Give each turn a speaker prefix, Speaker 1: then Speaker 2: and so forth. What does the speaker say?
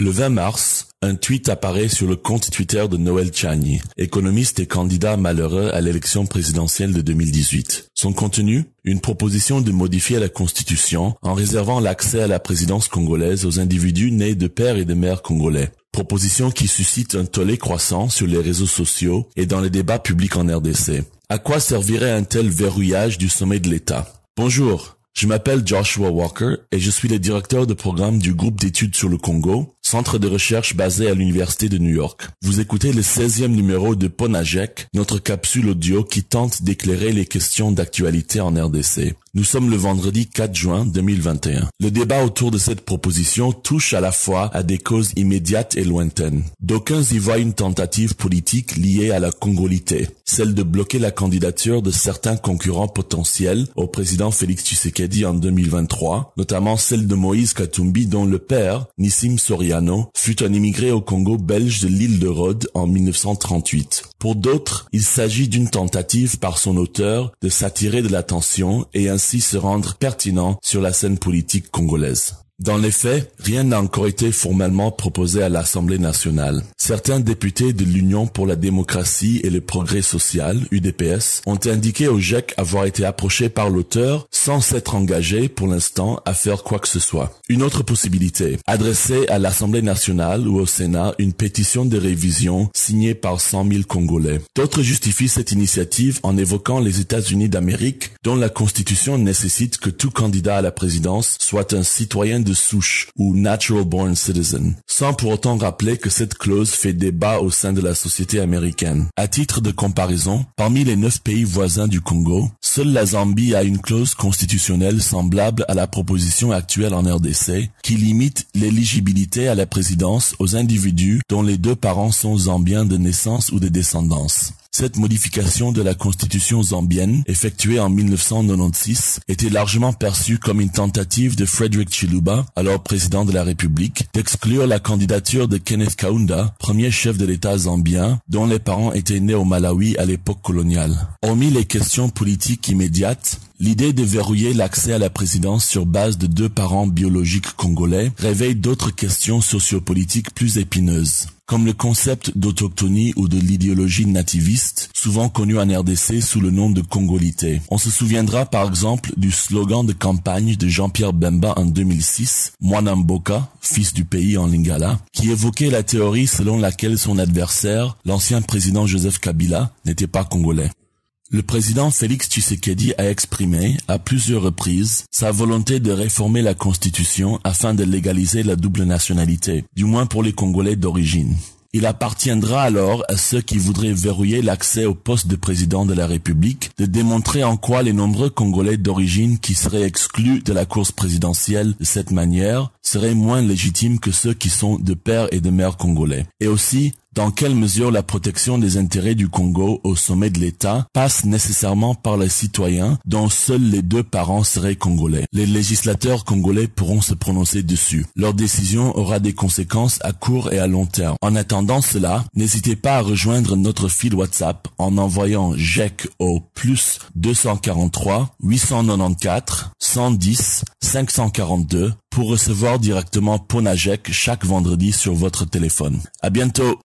Speaker 1: Le 20 mars, un tweet apparaît sur le compte Twitter de Noël Chagny, économiste et candidat malheureux à l'élection présidentielle de 2018. Son contenu Une proposition de modifier la Constitution en réservant l'accès à la présidence congolaise aux individus nés de père et de mère congolais. Proposition qui suscite un tollé croissant sur les réseaux sociaux et dans les débats publics en RDC. À quoi servirait un tel verrouillage du sommet de l'État? Bonjour, je m'appelle Joshua Walker et je suis le directeur de programme du groupe d'études sur le Congo, centre de recherche basé à l'Université de New York. Vous écoutez le 16e numéro de Ponajek, notre capsule audio qui tente d'éclairer les questions d'actualité en RDC. Nous sommes le vendredi 4 juin 2021. Le débat autour de cette proposition touche à la fois à des causes immédiates et lointaines. D'aucuns y voient une tentative politique liée à la congolité, celle de bloquer la candidature de certains concurrents potentiels au président Félix Tshisekedi en 2023, notamment celle de Moïse Katumbi dont le père, Nissim Soriano, fut un immigré au Congo belge de l'île de Rhodes en 1938. Pour d'autres, il s'agit d'une tentative par son auteur de s'attirer de l'attention et ainsi se rendre pertinent sur la scène politique congolaise. Dans les faits, rien n'a encore été formellement proposé à l'Assemblée nationale. Certains députés de l'Union pour la démocratie et le progrès social, UDPS, ont indiqué au GEC avoir été approchés par l'auteur sans s'être engagés pour l'instant à faire quoi que ce soit. Une autre possibilité, adresser à l'Assemblée nationale ou au Sénat une pétition de révision signée par 100 000 Congolais. D'autres justifient cette initiative en évoquant les États-Unis d'Amérique, dont la Constitution nécessite que tout candidat à la présidence soit un citoyen souche ou natural born citizen, sans pour autant rappeler que cette clause fait débat au sein de la société américaine. À titre de comparaison, parmi les neuf pays voisins du Congo, seule la Zambie a une clause constitutionnelle semblable à la proposition actuelle en RDC, qui limite l'éligibilité à la présidence aux individus dont les deux parents sont zambiens de naissance ou de descendance. Cette modification de la constitution zambienne, effectuée en 1996, était largement perçue comme une tentative de Frederick Chiluba, alors président de la République, d'exclure la candidature de Kenneth Kaunda, premier chef de l'État zambien, dont les parents étaient nés au Malawi à l'époque coloniale. Hormis les questions politiques immédiates, L'idée de verrouiller l'accès à la présidence sur base de deux parents biologiques congolais réveille d'autres questions sociopolitiques plus épineuses comme le concept d'autochtonie ou de l'idéologie nativiste, souvent connue en RDC sous le nom de congolité. On se souviendra par exemple du slogan de campagne de Jean-Pierre Bemba en 2006, Mwanamboka, fils du pays en lingala, qui évoquait la théorie selon laquelle son adversaire, l'ancien président Joseph Kabila, n'était pas congolais. Le président Félix Tshisekedi a exprimé, à plusieurs reprises, sa volonté de réformer la constitution afin de légaliser la double nationalité, du moins pour les Congolais d'origine. Il appartiendra alors à ceux qui voudraient verrouiller l'accès au poste de président de la République de démontrer en quoi les nombreux Congolais d'origine qui seraient exclus de la course présidentielle de cette manière seraient moins légitimes que ceux qui sont de père et de mère congolais. Et aussi dans quelle mesure la protection des intérêts du Congo au sommet de l'État passe nécessairement par les citoyens dont seuls les deux parents seraient congolais. Les législateurs congolais pourront se prononcer dessus. Leur décision aura des conséquences à court et à long terme. En attendant cela, n'hésitez pas à rejoindre notre fil WhatsApp en envoyant JEC au plus 243 894 110 542 pour recevoir directement Ponajek chaque vendredi sur votre téléphone. À bientôt!